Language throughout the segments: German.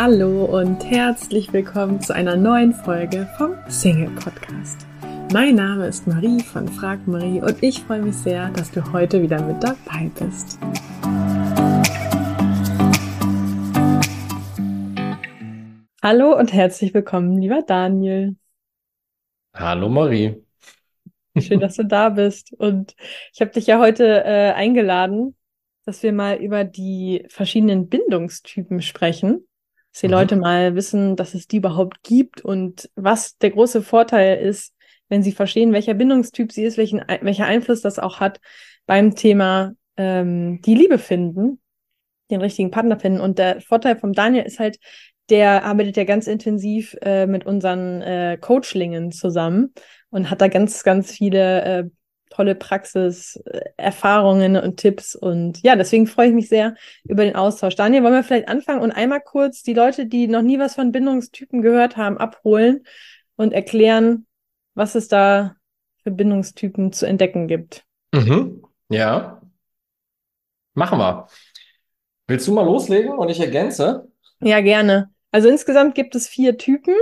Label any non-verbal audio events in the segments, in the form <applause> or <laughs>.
Hallo und herzlich willkommen zu einer neuen Folge vom Single Podcast. Mein Name ist Marie von Frag Marie und ich freue mich sehr, dass du heute wieder mit dabei bist. Hallo und herzlich willkommen, lieber Daniel. Hallo Marie. Schön, dass du da bist. Und ich habe dich ja heute äh, eingeladen, dass wir mal über die verschiedenen Bindungstypen sprechen dass die mhm. Leute mal wissen, dass es die überhaupt gibt und was der große Vorteil ist, wenn sie verstehen, welcher Bindungstyp sie ist, welchen, welcher Einfluss das auch hat beim Thema ähm, die Liebe finden, den richtigen Partner finden. Und der Vorteil vom Daniel ist halt, der arbeitet ja ganz intensiv äh, mit unseren äh, Coachlingen zusammen und hat da ganz, ganz viele äh, tolle Praxis, äh, Erfahrungen und Tipps. Und ja, deswegen freue ich mich sehr über den Austausch. Daniel, wollen wir vielleicht anfangen und einmal kurz die Leute, die noch nie was von Bindungstypen gehört haben, abholen und erklären, was es da für Bindungstypen zu entdecken gibt. Mhm. Ja. Machen wir. Willst du mal loslegen und ich ergänze? Ja, gerne. Also insgesamt gibt es vier Typen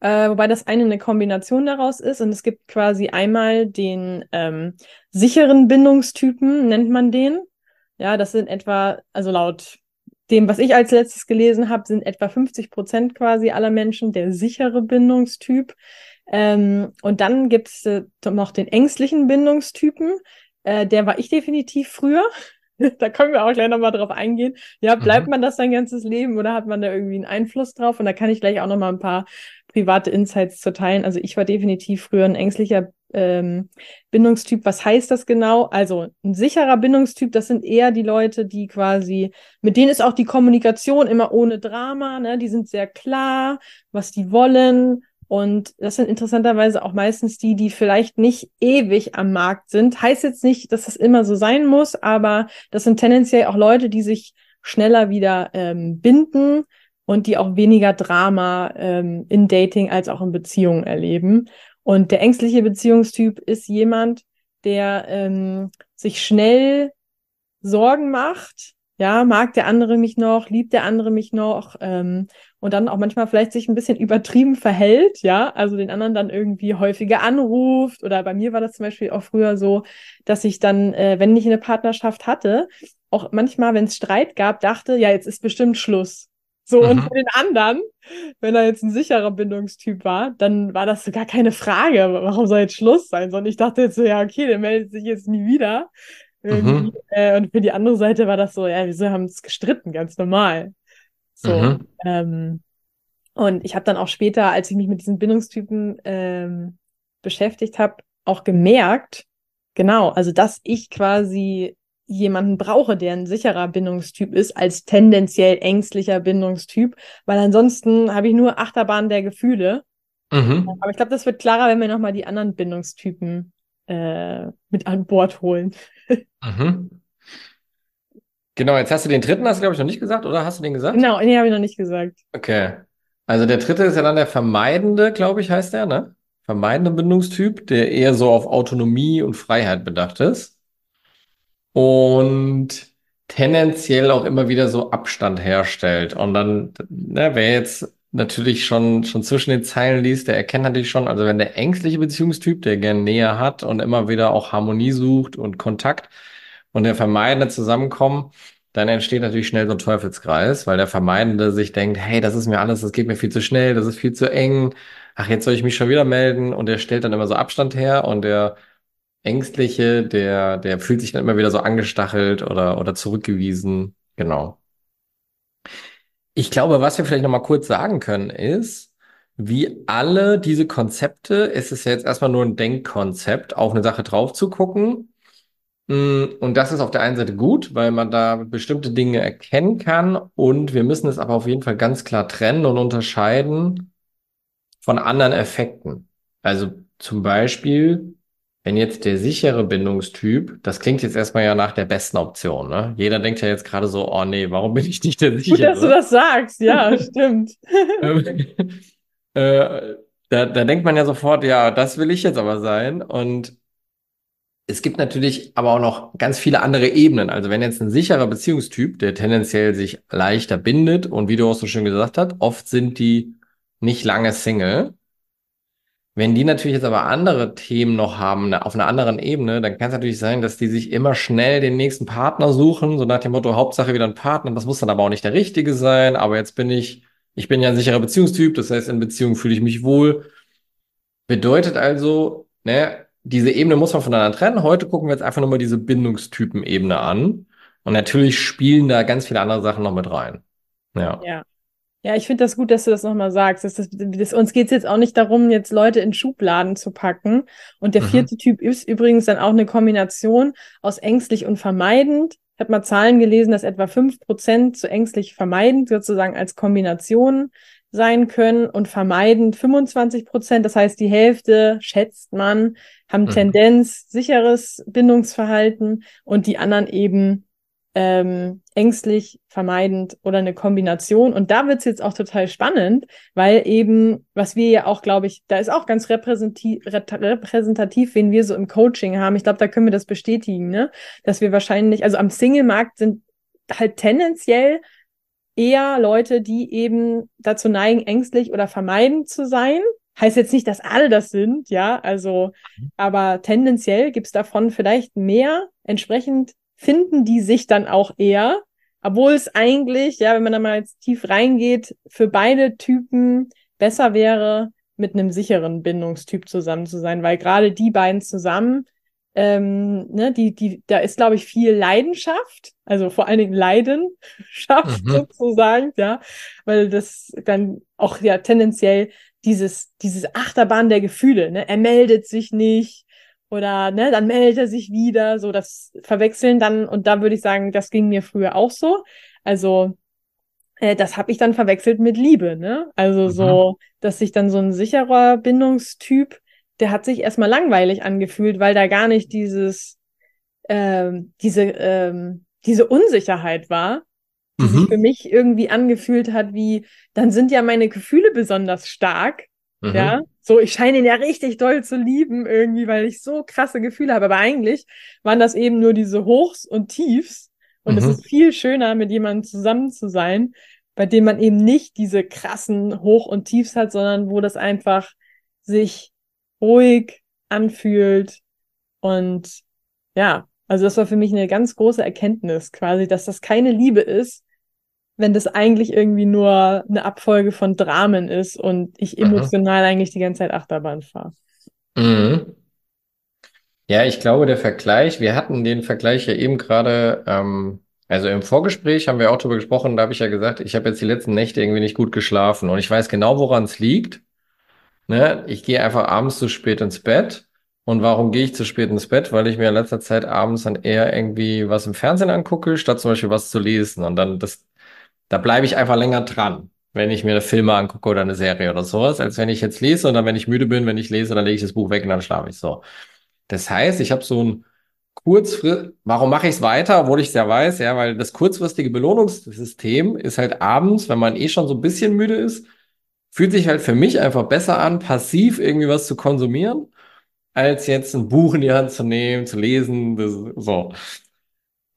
äh, wobei das eine eine Kombination daraus ist. Und es gibt quasi einmal den ähm, sicheren Bindungstypen, nennt man den. Ja, das sind etwa, also laut dem, was ich als letztes gelesen habe, sind etwa 50 Prozent quasi aller Menschen der sichere Bindungstyp. Ähm, und dann gibt es äh, noch den ängstlichen Bindungstypen. Äh, der war ich definitiv früher. <laughs> da können wir auch gleich nochmal drauf eingehen. Ja, bleibt mhm. man das sein ganzes Leben oder hat man da irgendwie einen Einfluss drauf? Und da kann ich gleich auch nochmal ein paar private Insights zu teilen. Also ich war definitiv früher ein ängstlicher ähm, Bindungstyp. Was heißt das genau? Also ein sicherer Bindungstyp, das sind eher die Leute, die quasi, mit denen ist auch die Kommunikation immer ohne Drama, ne? Die sind sehr klar, was die wollen. Und das sind interessanterweise auch meistens die, die vielleicht nicht ewig am Markt sind. Heißt jetzt nicht, dass das immer so sein muss, aber das sind tendenziell auch Leute, die sich schneller wieder ähm, binden, und die auch weniger Drama ähm, in Dating als auch in Beziehungen erleben. Und der ängstliche Beziehungstyp ist jemand, der ähm, sich schnell Sorgen macht. Ja, mag der andere mich noch, liebt der andere mich noch ähm, und dann auch manchmal vielleicht sich ein bisschen <laughs> übertrieben verhält, ja, also den anderen dann irgendwie häufiger anruft oder bei mir war das zum Beispiel auch früher so, dass ich dann, äh, wenn ich eine Partnerschaft hatte, auch manchmal, wenn es Streit gab, dachte, ja, jetzt ist bestimmt Schluss. So, mhm. und für den anderen, wenn er jetzt ein sicherer Bindungstyp war, dann war das so gar keine Frage, warum soll jetzt Schluss sein, sondern ich dachte jetzt so, ja, okay, der meldet sich jetzt nie wieder. Mhm. Äh, und für die andere Seite war das so, ja, wieso haben es gestritten, ganz normal. So. Mhm. Ähm, und ich habe dann auch später, als ich mich mit diesen Bindungstypen ähm, beschäftigt habe, auch gemerkt, genau, also dass ich quasi jemanden brauche, der ein sicherer Bindungstyp ist, als tendenziell ängstlicher Bindungstyp, weil ansonsten habe ich nur Achterbahn der Gefühle. Mhm. Aber ich glaube, das wird klarer, wenn wir nochmal die anderen Bindungstypen äh, mit an Bord holen. <laughs> mhm. Genau, jetzt hast du den dritten, hast du, glaube ich, noch nicht gesagt, oder hast du den gesagt? Genau, nee, habe ich noch nicht gesagt. Okay. Also der dritte ist ja dann der vermeidende, glaube ich, heißt der, ne? Vermeidende Bindungstyp, der eher so auf Autonomie und Freiheit bedacht ist und tendenziell auch immer wieder so Abstand herstellt. Und dann, ne, wer jetzt natürlich schon, schon zwischen den Zeilen liest, der erkennt natürlich schon, also wenn der ängstliche Beziehungstyp, der gerne Nähe hat und immer wieder auch Harmonie sucht und Kontakt und der Vermeidende zusammenkommen, dann entsteht natürlich schnell so ein Teufelskreis, weil der Vermeidende sich denkt, hey, das ist mir alles, das geht mir viel zu schnell, das ist viel zu eng, ach, jetzt soll ich mich schon wieder melden und der stellt dann immer so Abstand her und der Ängstliche, der, der fühlt sich dann immer wieder so angestachelt oder, oder zurückgewiesen. Genau. Ich glaube, was wir vielleicht nochmal kurz sagen können, ist, wie alle diese Konzepte, ist es ja jetzt erstmal nur ein Denkkonzept, auf eine Sache drauf zu gucken. Mm, und das ist auf der einen Seite gut, weil man da bestimmte Dinge erkennen kann. Und wir müssen es aber auf jeden Fall ganz klar trennen und unterscheiden von anderen Effekten. Also zum Beispiel wenn jetzt der sichere Bindungstyp, das klingt jetzt erstmal ja nach der besten Option, ne? Jeder denkt ja jetzt gerade so, oh nee, warum bin ich nicht der sichere? Gut, dass du das sagst, ja, <laughs> stimmt. äh, da, da denkt man ja sofort, ja, das will ich jetzt aber sein. Und es gibt natürlich aber auch noch ganz viele andere Ebenen. Also wenn jetzt ein sicherer Beziehungstyp, der tendenziell sich leichter bindet und wie du auch so schön gesagt hast, oft sind die nicht lange Single. Wenn die natürlich jetzt aber andere Themen noch haben, auf einer anderen Ebene, dann kann es natürlich sein, dass die sich immer schnell den nächsten Partner suchen, so nach dem Motto, Hauptsache wieder ein Partner. Das muss dann aber auch nicht der richtige sein. Aber jetzt bin ich, ich bin ja ein sicherer Beziehungstyp, das heißt, in Beziehung fühle ich mich wohl. Bedeutet also, ne, diese Ebene muss man voneinander trennen. Heute gucken wir jetzt einfach nur mal diese Bindungstypen-Ebene an. Und natürlich spielen da ganz viele andere Sachen noch mit rein. Ja. Ja. Ja, ich finde das gut, dass du das nochmal sagst. Das, das, das, uns geht es jetzt auch nicht darum, jetzt Leute in Schubladen zu packen. Und der mhm. vierte Typ ist übrigens dann auch eine Kombination aus ängstlich und vermeidend. Ich habe mal Zahlen gelesen, dass etwa fünf Prozent zu ängstlich vermeidend sozusagen als Kombination sein können und vermeidend 25 Prozent. Das heißt, die Hälfte, schätzt man, haben mhm. Tendenz, sicheres Bindungsverhalten und die anderen eben ähm, ängstlich, vermeidend oder eine Kombination. Und da wird's jetzt auch total spannend, weil eben, was wir ja auch, glaube ich, da ist auch ganz repräsentativ, repräsentativ, wen wir so im Coaching haben. Ich glaube, da können wir das bestätigen, ne? Dass wir wahrscheinlich, also am Single-Markt sind halt tendenziell eher Leute, die eben dazu neigen, ängstlich oder vermeidend zu sein. Heißt jetzt nicht, dass alle das sind, ja, also, mhm. aber tendenziell gibt's davon vielleicht mehr. Entsprechend finden die sich dann auch eher, obwohl es eigentlich, ja, wenn man da mal jetzt tief reingeht, für beide Typen besser wäre, mit einem sicheren Bindungstyp zusammen zu sein, weil gerade die beiden zusammen, ähm, ne, die, die, da ist, glaube ich, viel Leidenschaft, also vor allen Dingen Leidenschaft mhm. sozusagen, ja, weil das dann auch ja tendenziell dieses, dieses Achterbahn der Gefühle, ne, er meldet sich nicht, oder ne, dann meldet er sich wieder, so das Verwechseln dann, und da würde ich sagen, das ging mir früher auch so. Also äh, das habe ich dann verwechselt mit Liebe, ne? Also mhm. so, dass sich dann so ein sicherer Bindungstyp, der hat sich erstmal langweilig angefühlt, weil da gar nicht dieses, ähm, diese, ähm, diese Unsicherheit war, die mhm. sich für mich irgendwie angefühlt hat, wie, dann sind ja meine Gefühle besonders stark Mhm. Ja, so ich scheine ihn ja richtig doll zu lieben irgendwie, weil ich so krasse Gefühle habe. Aber eigentlich waren das eben nur diese Hochs und Tiefs. Und mhm. es ist viel schöner, mit jemandem zusammen zu sein, bei dem man eben nicht diese krassen Hoch und Tiefs hat, sondern wo das einfach sich ruhig anfühlt. Und ja, also das war für mich eine ganz große Erkenntnis quasi, dass das keine Liebe ist, wenn das eigentlich irgendwie nur eine Abfolge von Dramen ist und ich emotional Aha. eigentlich die ganze Zeit Achterbahn fahre. Mhm. Ja, ich glaube, der Vergleich, wir hatten den Vergleich ja eben gerade, ähm, also im Vorgespräch haben wir auch darüber gesprochen, da habe ich ja gesagt, ich habe jetzt die letzten Nächte irgendwie nicht gut geschlafen und ich weiß genau, woran es liegt. Ne? Ich gehe einfach abends zu spät ins Bett. Und warum gehe ich zu spät ins Bett? Weil ich mir in letzter Zeit abends dann eher irgendwie was im Fernsehen angucke, statt zum Beispiel was zu lesen. Und dann das da bleibe ich einfach länger dran, wenn ich mir Filme angucke oder eine Serie oder sowas, als wenn ich jetzt lese und dann, wenn ich müde bin, wenn ich lese, dann lege ich das Buch weg und dann schlafe ich so. Das heißt, ich habe so ein kurzfristig, warum mache ich es weiter, obwohl ich es ja weiß, ja, weil das kurzfristige Belohnungssystem ist halt abends, wenn man eh schon so ein bisschen müde ist, fühlt sich halt für mich einfach besser an, passiv irgendwie was zu konsumieren, als jetzt ein Buch in die Hand zu nehmen, zu lesen, das, so.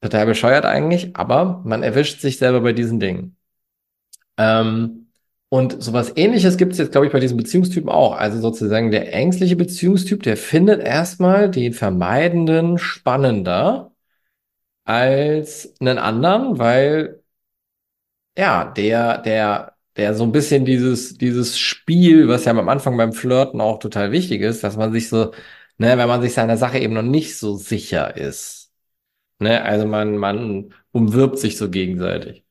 Total bescheuert eigentlich, aber man erwischt sich selber bei diesen Dingen. Ähm, und sowas ähnliches gibt es jetzt, glaube ich, bei diesen Beziehungstypen auch. Also sozusagen der ängstliche Beziehungstyp, der findet erstmal den Vermeidenden spannender als einen anderen, weil ja, der, der, der so ein bisschen dieses, dieses Spiel, was ja am Anfang beim Flirten auch total wichtig ist, dass man sich so, ne, wenn man sich seiner Sache eben noch nicht so sicher ist Ne? Also man, man umwirbt sich so gegenseitig.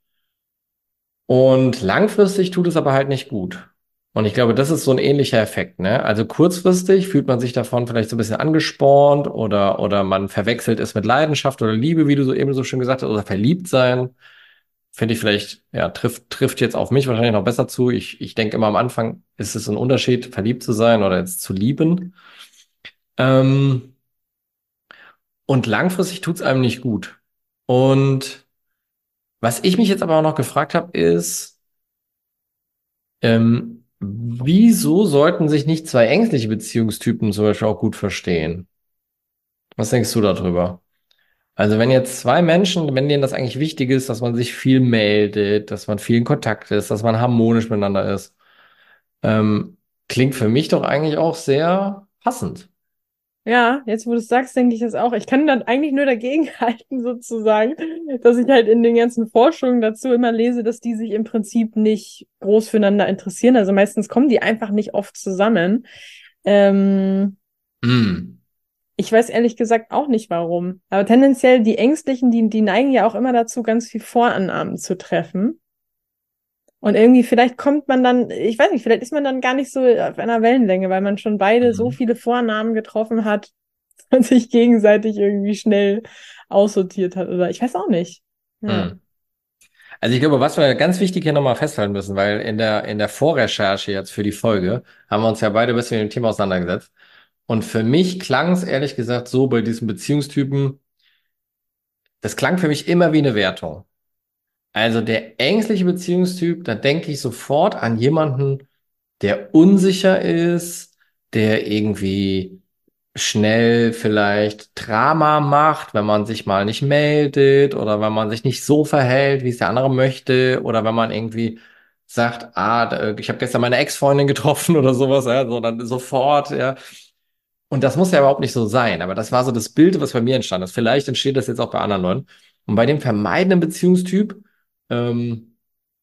Und langfristig tut es aber halt nicht gut. Und ich glaube, das ist so ein ähnlicher Effekt. Ne? Also kurzfristig fühlt man sich davon vielleicht so ein bisschen angespornt oder, oder man verwechselt es mit Leidenschaft oder Liebe, wie du so eben so schön gesagt hast, oder verliebt sein. Finde ich vielleicht, ja, trifft, trifft jetzt auf mich wahrscheinlich noch besser zu. Ich, ich denke immer am Anfang ist es ein Unterschied, verliebt zu sein oder jetzt zu lieben. Ähm, und langfristig tut es einem nicht gut. Und was ich mich jetzt aber auch noch gefragt habe, ist, ähm, wieso sollten sich nicht zwei ängstliche Beziehungstypen zum Beispiel auch gut verstehen? Was denkst du darüber? Also wenn jetzt zwei Menschen, wenn denen das eigentlich wichtig ist, dass man sich viel meldet, dass man viel in Kontakt ist, dass man harmonisch miteinander ist, ähm, klingt für mich doch eigentlich auch sehr passend. Ja, jetzt wo du es sagst, denke ich das auch. Ich kann dann eigentlich nur dagegen <laughs> halten, sozusagen, dass ich halt in den ganzen Forschungen dazu immer lese, dass die sich im Prinzip nicht groß füreinander interessieren. Also meistens kommen die einfach nicht oft zusammen. Ähm, Mm. ich weiß ehrlich gesagt auch nicht warum. Aber tendenziell die Ängstlichen, die, die neigen ja auch immer dazu, ganz viel Vorannahmen zu treffen. Und irgendwie, vielleicht kommt man dann, ich weiß nicht, vielleicht ist man dann gar nicht so auf einer Wellenlänge, weil man schon beide so Mhm. viele Vornamen getroffen hat <laughs> und sich gegenseitig irgendwie schnell aussortiert hat. Oder ich weiß auch nicht. Ja. Mm. Also ich glaube, was wir ganz wichtig hier nochmal festhalten müssen, weil in der, in der Vorrecherche jetzt für die Folge haben wir uns ja beide ein bisschen mit dem Thema auseinandergesetzt. Und für mich klang es ehrlich gesagt so bei diesen Beziehungstypen, das klang für mich immer wie eine Wertung. Also der ängstliche Beziehungstyp, da denke ich sofort an jemanden, der unsicher ist, der irgendwie schnell vielleicht Drama macht, wenn man sich mal nicht meldet oder wenn man sich nicht so verhält, wie es der andere möchte oder wenn man irgendwie sagt, ah, ich habe gestern meine Ex-Freundin getroffen <laughs> oder sowas, ja, so dann sofort, ja. Und das muss ja überhaupt nicht so sein, aber das war so das Bild, was bei mir entstanden ist. Vielleicht entsteht das jetzt auch bei anderen Leuten. Und bei dem vermeidenden Beziehungstyp, ähm,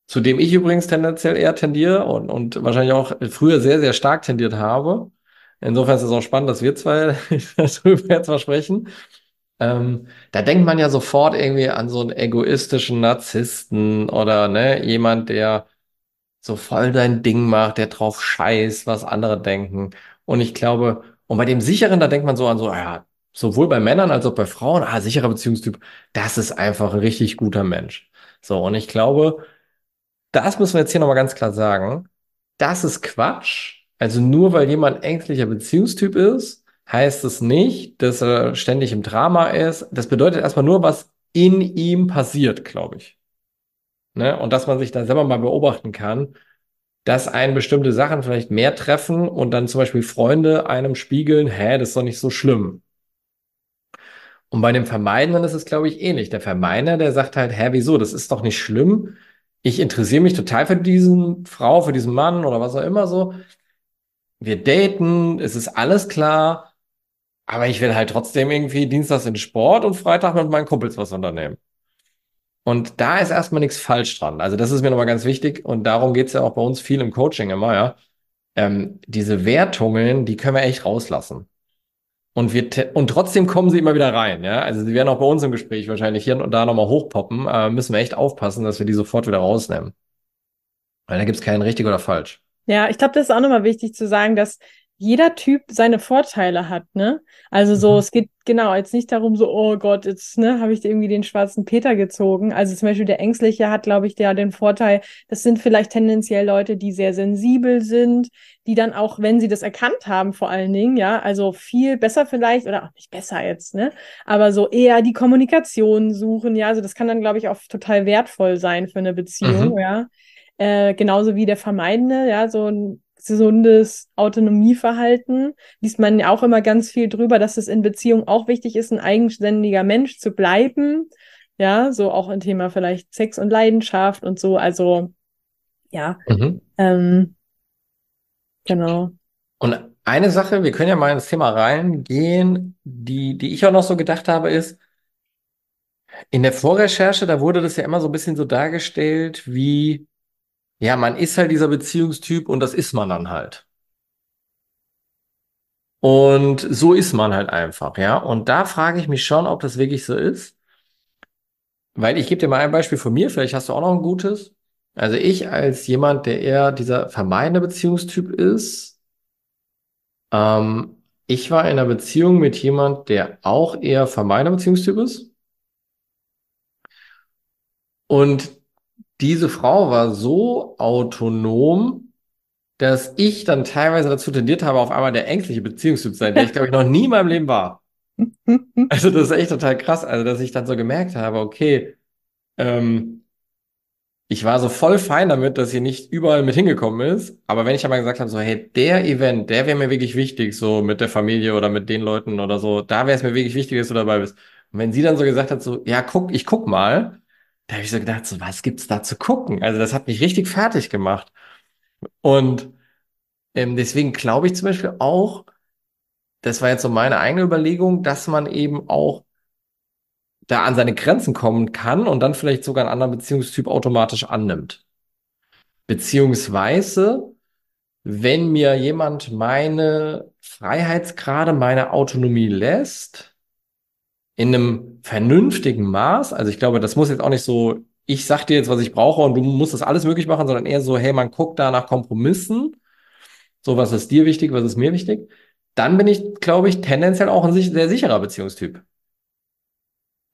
zu dem ich übrigens tendenziell eher tendiere und, und wahrscheinlich auch früher sehr, sehr stark tendiert habe. Insofern ist es auch spannend, dass wir zwei <laughs> darüber jetzt mal sprechen. Ähm, da denkt man ja sofort irgendwie an so einen egoistischen Narzissten oder ne, jemand, der so voll dein Ding macht, der drauf scheißt, was andere denken. Und ich glaube, und bei dem sicheren, da denkt man so an so, ja, sowohl bei Männern als auch bei Frauen, ah, sicherer Beziehungstyp, das ist einfach ein richtig guter Mensch. So, und ich glaube, das müssen wir jetzt hier nochmal ganz klar sagen. Das ist Quatsch. Also nur weil jemand ängstlicher Beziehungstyp ist, heißt es nicht, dass er ständig im Drama ist. Das bedeutet erstmal nur, was in ihm passiert, glaube ich. Ne? Und dass man sich da selber mal beobachten kann, dass einen bestimmte Sachen vielleicht mehr treffen und dann zum Beispiel Freunde einem spiegeln, hä, das ist doch nicht so schlimm. Und bei dem Vermeidenden ist es, glaube ich, ähnlich. Der Vermeiner, der sagt halt, hä, wieso, das ist doch nicht schlimm. Ich interessiere mich total für diesen Frau, für diesen Mann oder was auch immer so. Wir daten, es ist alles klar, aber ich will halt trotzdem irgendwie dienstags in Sport und Freitag mit meinen Kumpels was unternehmen. Und da ist erstmal nichts falsch dran. Also das ist mir nochmal ganz wichtig und darum geht's ja auch bei uns viel im Coaching immer, ja. Ähm, diese Wertungen, die können wir echt rauslassen. Und wir und trotzdem kommen sie immer wieder rein, ja. Also sie werden auch bei uns im Gespräch wahrscheinlich hier und da nochmal hochpoppen. Äh, müssen wir echt aufpassen, dass wir die sofort wieder rausnehmen. Weil da gibt's keinen richtig oder falsch. Ja, ich glaube, das ist auch nochmal wichtig zu sagen, dass jeder Typ seine Vorteile hat, ne? Also so, Mhm. es geht genau jetzt nicht darum, so, oh Gott, jetzt, ne, habe ich dir irgendwie den schwarzen Peter gezogen. Also zum Beispiel der Ängstliche hat, glaube ich, der den Vorteil, das sind vielleicht tendenziell Leute, die sehr sensibel sind, die dann auch, wenn sie das erkannt haben, vor allen Dingen, ja, also viel besser vielleicht, oder auch nicht besser jetzt, ne? Aber so eher die Kommunikation suchen, ja, also das kann dann, glaube ich, auch total wertvoll sein für eine Beziehung, Mhm. ja. Äh, genauso wie der Vermeidende, ja, so ein gesundes Autonomieverhalten. Liest man ja auch immer ganz viel drüber, dass es in Beziehung auch wichtig ist, ein eigenständiger Mensch zu bleiben. Ja, so auch ein Thema vielleicht Sex und Leidenschaft und so. Also, ja, Mhm. ähm, genau. Und eine Sache, wir können ja mal ins Thema reingehen, die, die ich auch noch so gedacht habe, ist, in der Vorrecherche, da wurde das ja immer so ein bisschen so dargestellt, wie, ja, man ist halt dieser Beziehungstyp und das ist man dann halt. Und so ist man halt einfach, ja. Und da frage ich mich schon, ob das wirklich so ist. Weil ich gebe dir mal ein Beispiel von mir, vielleicht hast du auch noch ein gutes. Also ich als jemand, der eher dieser vermeidende Beziehungstyp ist, ähm, ich war in einer Beziehung mit jemand, der auch eher vermeidender Beziehungstyp ist. Und diese Frau war so autonom, dass ich dann teilweise dazu tendiert habe, auf einmal der ängstliche Beziehungstyp zu sein, der ich, glaube ich, noch nie in meinem Leben war. <laughs> Also das ist echt total krass. Also, dass ich dann so gemerkt habe, okay, ähm, ich war so voll fein damit, dass sie nicht überall mit hingekommen ist. Aber wenn ich aber gesagt habe, so, hey, der Event, der wäre mir wirklich wichtig, so mit der Familie oder mit den Leuten oder so, da wäre es mir wirklich wichtig, dass du dabei bist. Und wenn sie dann so gesagt hat, so, ja, guck, ich guck mal, da habe ich so gedacht, so, was gibt's da zu gucken? Also das hat mich richtig fertig gemacht. Und ähm, deswegen glaube ich zum Beispiel auch, das war jetzt so meine eigene Überlegung, dass man eben auch da an seine Grenzen kommen kann und dann vielleicht sogar einen anderen Beziehungstyp automatisch annimmt. Beziehungsweise, wenn mir jemand meine Freiheitsgrade, meine Autonomie lässt, in einem vernünftigen Maß, also ich glaube, das muss jetzt auch nicht so, ich sag dir jetzt, was ich brauche und du musst das alles möglich machen, sondern eher so, hey, man guckt da nach Kompromissen, so was ist dir wichtig, was ist mir wichtig, dann bin ich, glaube ich, tendenziell auch ein sehr sicherer Beziehungstyp.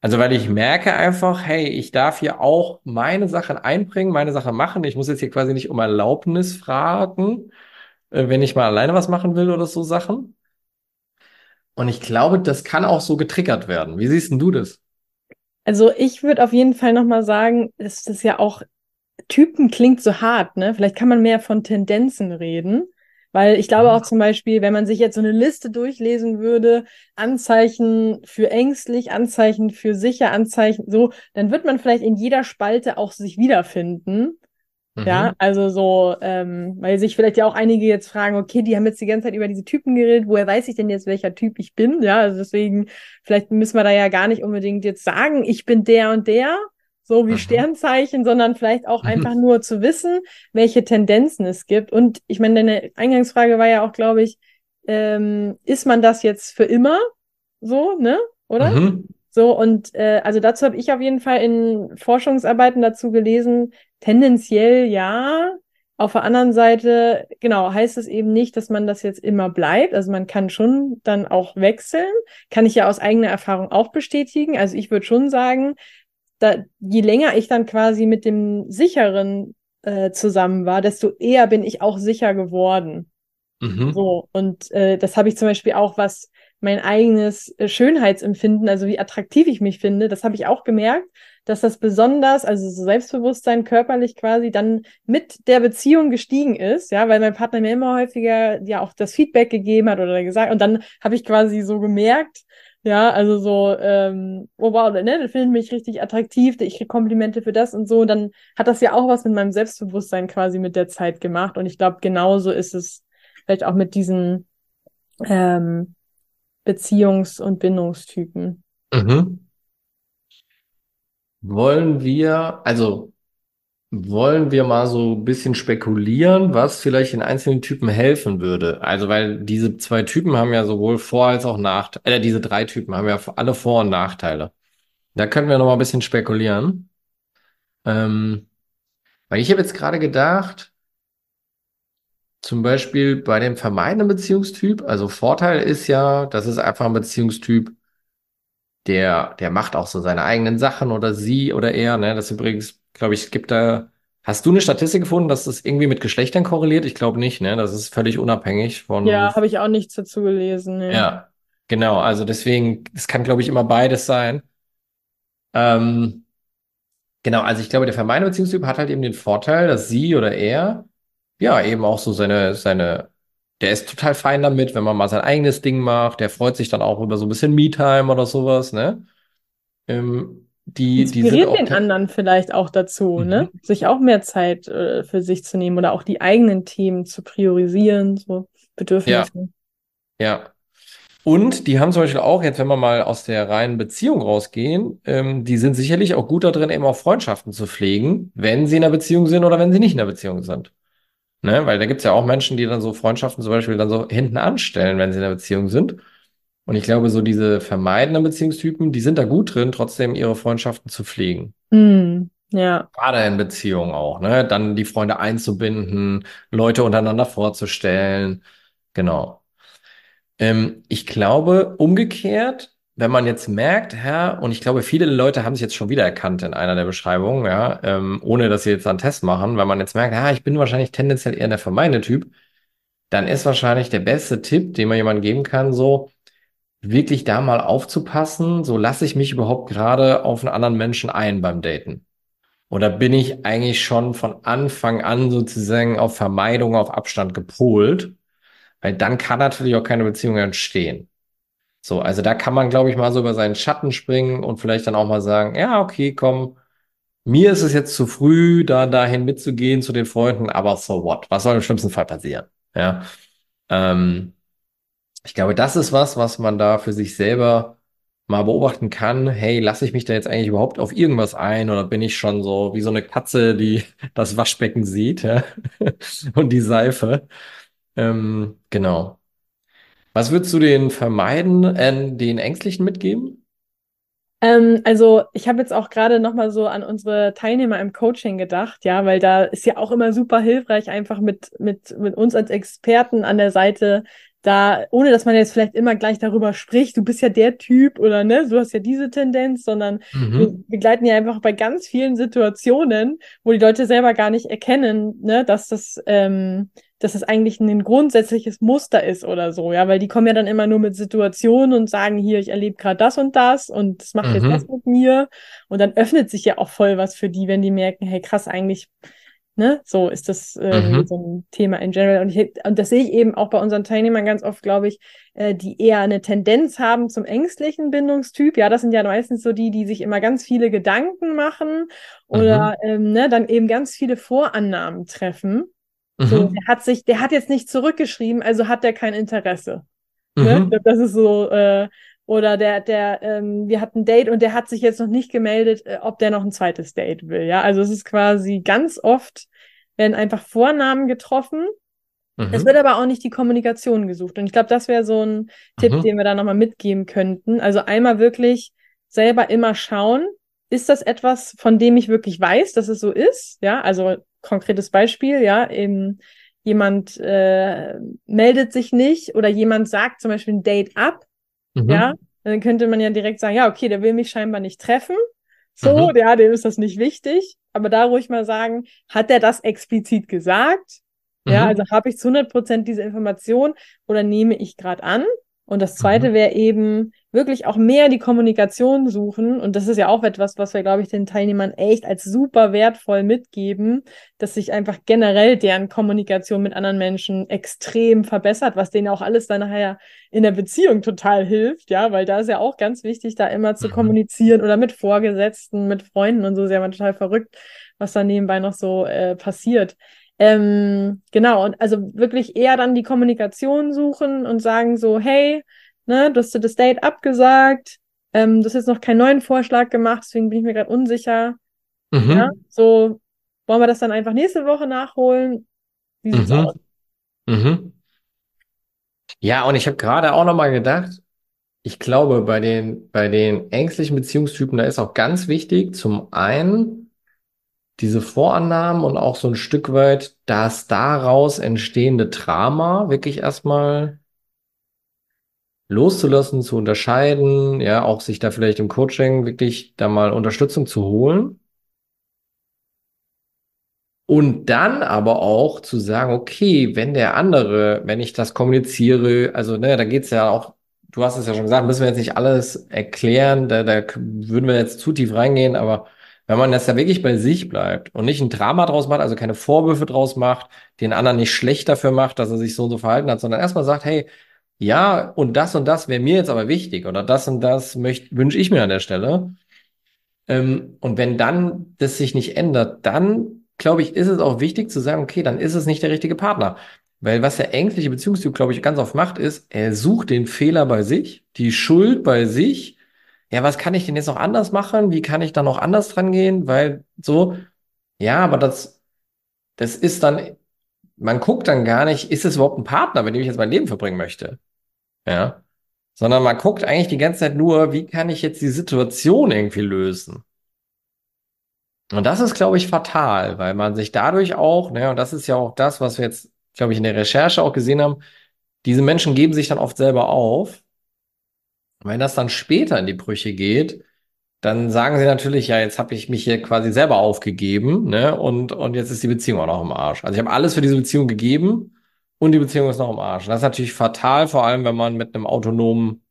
Also, weil ich merke einfach, hey, ich darf hier auch meine Sachen einbringen, meine Sachen machen. Ich muss jetzt hier quasi nicht um Erlaubnis fragen, äh, wenn ich mal alleine was machen will oder so Sachen. Und ich glaube, das kann auch so getriggert werden. Wie siehst denn du das? Also ich würde auf jeden Fall nochmal sagen, dass das ja auch Typen klingt so hart, ne? Vielleicht kann man mehr von Tendenzen reden. Weil ich glaube auch zum Beispiel, wenn man sich jetzt so eine Liste durchlesen würde, Anzeichen für ängstlich, Anzeichen für sicher, Anzeichen so, dann wird man vielleicht in jeder Spalte auch sich wiederfinden. Mhm. Ja, also so, ähm, weil sich vielleicht ja auch einige jetzt fragen, okay, die haben jetzt die ganze Zeit über diese Typen geredet, woher weiß ich denn jetzt, welcher Typ ich bin? Ja, also deswegen, vielleicht müssen wir da ja gar nicht unbedingt jetzt sagen, ich bin der und der, so wie mhm. Sternzeichen, sondern vielleicht auch einfach nur zu wissen, welche Tendenzen es gibt. Und ich meine, deine Eingangsfrage war ja auch, glaube ich, ähm, ist man das jetzt für immer so, ne? Oder? Mhm. So, und äh, also dazu habe ich auf jeden Fall in Forschungsarbeiten dazu gelesen, tendenziell ja. Auf der anderen Seite, genau, heißt es eben nicht, dass man das jetzt immer bleibt. Also man kann schon dann auch wechseln. Kann ich ja aus eigener Erfahrung auch bestätigen. Also ich würde schon sagen, da, je länger ich dann quasi mit dem Sicheren äh, zusammen war, desto eher bin ich auch sicher geworden. Mhm. So, und äh, das habe ich zum Beispiel auch, was mein eigenes äh, Schönheitsempfinden, also wie attraktiv ich mich finde, das habe ich auch gemerkt, dass das besonders, also so Selbstbewusstsein körperlich quasi dann mit der Beziehung gestiegen ist, ja, weil mein Partner mir immer häufiger ja auch das Feedback gegeben hat oder gesagt, und dann habe ich quasi so gemerkt, ja, also so, ähm, oh wow, ne, der findet mich richtig attraktiv, ich kriege Komplimente für das und so. Und dann hat das ja auch was mit meinem Selbstbewusstsein quasi mit der Zeit gemacht. Und ich glaube, genauso ist es vielleicht auch mit diesen ähm, Beziehungs- und Bindungstypen. Mhm. Wollen wir, also wollen wir mal so ein bisschen spekulieren, was vielleicht den einzelnen Typen helfen würde? Also, weil diese zwei Typen haben ja sowohl Vor- als auch Nachteile, äh, diese drei Typen haben ja alle Vor- und Nachteile. Da können wir noch mal ein bisschen spekulieren. Ähm, weil ich habe jetzt gerade gedacht, zum Beispiel bei dem vermeidenden Beziehungstyp, also Vorteil ist ja, das ist einfach ein Beziehungstyp, der, der macht auch so seine eigenen Sachen oder sie oder er, ne? Das übrigens glaube ich, es gibt da. Hast du eine Statistik gefunden, dass das irgendwie mit Geschlechtern korreliert? Ich glaube nicht, ne? Das ist völlig unabhängig von. Ja, habe ich auch nichts dazu gelesen. Ne. Ja, genau. Also deswegen, es kann, glaube ich, immer beides sein. Ähm, genau, also ich glaube, der vermeidende Beziehungstyp hat halt eben den Vorteil, dass sie oder er ja eben auch so seine, seine, der ist total fein damit, wenn man mal sein eigenes Ding macht. Der freut sich dann auch über so ein bisschen Me-Time oder sowas, ne? Ähm, die, Inspiriert die den anderen vielleicht auch dazu, mhm. ne? Sich auch mehr Zeit äh, für sich zu nehmen oder auch die eigenen Themen zu priorisieren, so Bedürfnisse. Ja. ja. Und die haben zum Beispiel auch, jetzt wenn wir mal aus der reinen Beziehung rausgehen, ähm, die sind sicherlich auch gut darin, eben auch Freundschaften zu pflegen, wenn sie in einer Beziehung sind oder wenn sie nicht in einer Beziehung sind. Ne? Weil da gibt's ja auch Menschen, die dann so Freundschaften zum Beispiel dann so hinten anstellen, wenn sie in einer Beziehung sind. Und ich glaube, so diese vermeidenden Beziehungstypen, die sind da gut drin, trotzdem ihre Freundschaften zu pflegen. Mm, ja. Gerade in Beziehungen auch, ne? Dann die Freunde einzubinden, Leute untereinander vorzustellen. Genau. Ähm, ich glaube, umgekehrt, wenn man jetzt merkt, Herr, und ich glaube, viele Leute haben sich jetzt schon wieder erkannt in einer der Beschreibungen, ja, ähm, ohne dass sie jetzt einen Test machen, wenn man jetzt merkt, ja, ich bin wahrscheinlich tendenziell eher der vermeidende Typ, dann ist wahrscheinlich der beste Tipp, den man jemandem geben kann, so, wirklich da mal aufzupassen, so lasse ich mich überhaupt gerade auf einen anderen Menschen ein beim Daten. Oder bin ich eigentlich schon von Anfang an sozusagen auf Vermeidung, auf Abstand gepolt? Weil dann kann natürlich auch keine Beziehung entstehen. So, also da kann man, glaube ich, mal so über seinen Schatten springen und vielleicht dann auch mal sagen, ja, okay, komm, mir ist es jetzt zu früh, da dahin mitzugehen zu den Freunden, aber so what? Was soll im schlimmsten Fall passieren? Ja. Ähm, ich glaube, das ist was, was man da für sich selber mal beobachten kann. Hey, lasse ich mich da jetzt eigentlich überhaupt auf irgendwas ein oder bin ich schon so wie so eine Katze, die <laughs> das Waschbecken sieht, ja? <laughs> Und die Seife. Ähm, genau. Was würdest du den vermeiden, äh, den Ängstlichen mitgeben? Ähm, also ich habe jetzt auch gerade nochmal so an unsere Teilnehmer im Coaching gedacht, ja, weil da ist ja auch immer super hilfreich, einfach mit, mit, mit uns als Experten an der Seite da, ohne dass man jetzt vielleicht immer gleich darüber spricht, du bist ja der Typ oder ne, du hast ja diese Tendenz, sondern mhm. wir begleiten ja einfach bei ganz vielen Situationen, wo die Leute selber gar nicht erkennen, ne, dass das ähm, dass es eigentlich ein grundsätzliches Muster ist oder so, ja, weil die kommen ja dann immer nur mit Situationen und sagen, hier, ich erlebe gerade das und das und das macht mhm. jetzt das mit mir. Und dann öffnet sich ja auch voll was für die, wenn die merken, hey, krass, eigentlich, ne, so ist das äh, mhm. so ein Thema in general. Und, ich, und das sehe ich eben auch bei unseren Teilnehmern ganz oft, glaube ich, äh, die eher eine Tendenz haben zum ängstlichen Bindungstyp. Ja, das sind ja meistens so die, die sich immer ganz viele Gedanken machen oder mhm. ähm, ne, dann eben ganz viele Vorannahmen treffen. So, mhm. der hat sich, der hat jetzt nicht zurückgeschrieben, also hat der kein Interesse. Ne? Mhm. Das ist so, äh, oder der, der, ähm, wir hatten ein Date und der hat sich jetzt noch nicht gemeldet, äh, ob der noch ein zweites Date will. Ja, also es ist quasi ganz oft werden einfach Vornamen getroffen. Mhm. Es wird aber auch nicht die Kommunikation gesucht. Und ich glaube, das wäre so ein Tipp, mhm. den wir da nochmal mitgeben könnten. Also einmal wirklich selber immer schauen, ist das etwas, von dem ich wirklich weiß, dass es so ist? Ja, also konkretes Beispiel, ja, eben jemand äh, meldet sich nicht oder jemand sagt zum Beispiel ein Date ab, mhm. ja, dann könnte man ja direkt sagen, ja, okay, der will mich scheinbar nicht treffen. So, mhm. ja, dem ist das nicht wichtig. Aber da ruhig mal sagen, hat er das explizit gesagt? Ja, mhm. also habe ich zu 100 Prozent diese Information oder nehme ich gerade an? Und das zweite mhm. wäre eben wirklich auch mehr die Kommunikation suchen. Und das ist ja auch etwas, was wir, glaube ich, den Teilnehmern echt als super wertvoll mitgeben, dass sich einfach generell deren Kommunikation mit anderen Menschen extrem verbessert, was denen auch alles dann nachher in der Beziehung total hilft. Ja, weil da ist ja auch ganz wichtig, da immer zu mhm. kommunizieren oder mit Vorgesetzten, mit Freunden und so. Ist ja immer total verrückt, was da nebenbei noch so äh, passiert. Ähm, genau, und also wirklich eher dann die Kommunikation suchen und sagen so, hey, ne, du hast das Date abgesagt, ähm, du hast jetzt noch keinen neuen Vorschlag gemacht, deswegen bin ich mir gerade unsicher. Mhm. Ja, so wollen wir das dann einfach nächste Woche nachholen? Wie sieht's mhm. aus? Mhm. Ja, und ich habe gerade auch nochmal gedacht, ich glaube, bei den, bei den ängstlichen Beziehungstypen, da ist auch ganz wichtig, zum einen, diese Vorannahmen und auch so ein Stück weit das daraus entstehende Drama wirklich erstmal loszulassen, zu unterscheiden, ja, auch sich da vielleicht im Coaching wirklich da mal Unterstützung zu holen. Und dann aber auch zu sagen, okay, wenn der andere, wenn ich das kommuniziere, also ne, da geht's ja auch, du hast es ja schon gesagt, müssen wir jetzt nicht alles erklären, da, da würden wir jetzt zu tief reingehen, aber wenn man das ja wirklich bei sich bleibt und nicht ein Drama draus macht, also keine Vorwürfe draus macht, den anderen nicht schlecht dafür macht, dass er sich so und so verhalten hat, sondern erstmal sagt, hey, ja, und das und das wäre mir jetzt aber wichtig oder das und das wünsche ich mir an der Stelle. Ähm, und wenn dann das sich nicht ändert, dann glaube ich, ist es auch wichtig zu sagen, okay, dann ist es nicht der richtige Partner. Weil was der ängstliche Beziehungstyp, glaube ich, ganz oft macht, ist, er sucht den Fehler bei sich, die Schuld bei sich ja, was kann ich denn jetzt noch anders machen? Wie kann ich da noch anders dran gehen? Weil so, ja, aber das, das ist dann, man guckt dann gar nicht, ist es überhaupt ein Partner, mit dem ich jetzt mein Leben verbringen möchte? Ja. Sondern man guckt eigentlich die ganze Zeit nur, wie kann ich jetzt die Situation irgendwie lösen? Und das ist, glaube ich, fatal, weil man sich dadurch auch, ne, und das ist ja auch das, was wir jetzt, glaube ich, in der Recherche auch gesehen haben, diese Menschen geben sich dann oft selber auf wenn das dann später in die Brüche geht, dann sagen sie natürlich, ja, jetzt habe ich mich hier quasi selber aufgegeben, ne? Und, und jetzt ist die Beziehung auch noch im Arsch. Also ich habe alles für diese Beziehung gegeben und die Beziehung ist noch im Arsch. das ist natürlich fatal, vor allem wenn man mit einem autonomen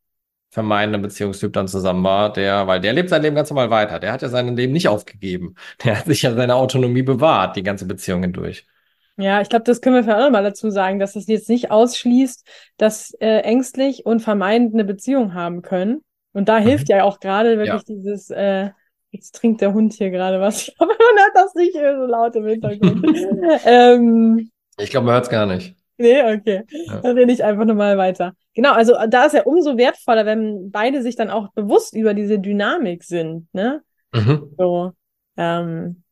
vermeidende Beziehungstyp dann zusammen war, der, weil der lebt sein Leben ganz normal weiter. Der hat ja sein Leben nicht aufgegeben. Der hat sich ja seine Autonomie bewahrt, die ganze Beziehung hindurch. Ja, ich glaube, das können wir für alle mal dazu sagen, dass es jetzt nicht ausschließt, dass äh, ängstlich und vermeidend eine Beziehung haben können. Und da hilft mhm. ja auch gerade wirklich ja. dieses, äh, jetzt trinkt der Hund hier gerade was. Ich glaube, man hört das nicht so laut im Hintergrund. <laughs> ähm, ich glaube, man hört es gar nicht. Nee, okay. Ja. Dann rede ich einfach nochmal weiter. Genau, also da ist ja umso wertvoller, wenn beide sich dann auch bewusst über diese Dynamik sind, ne? Mhm. So, ähm,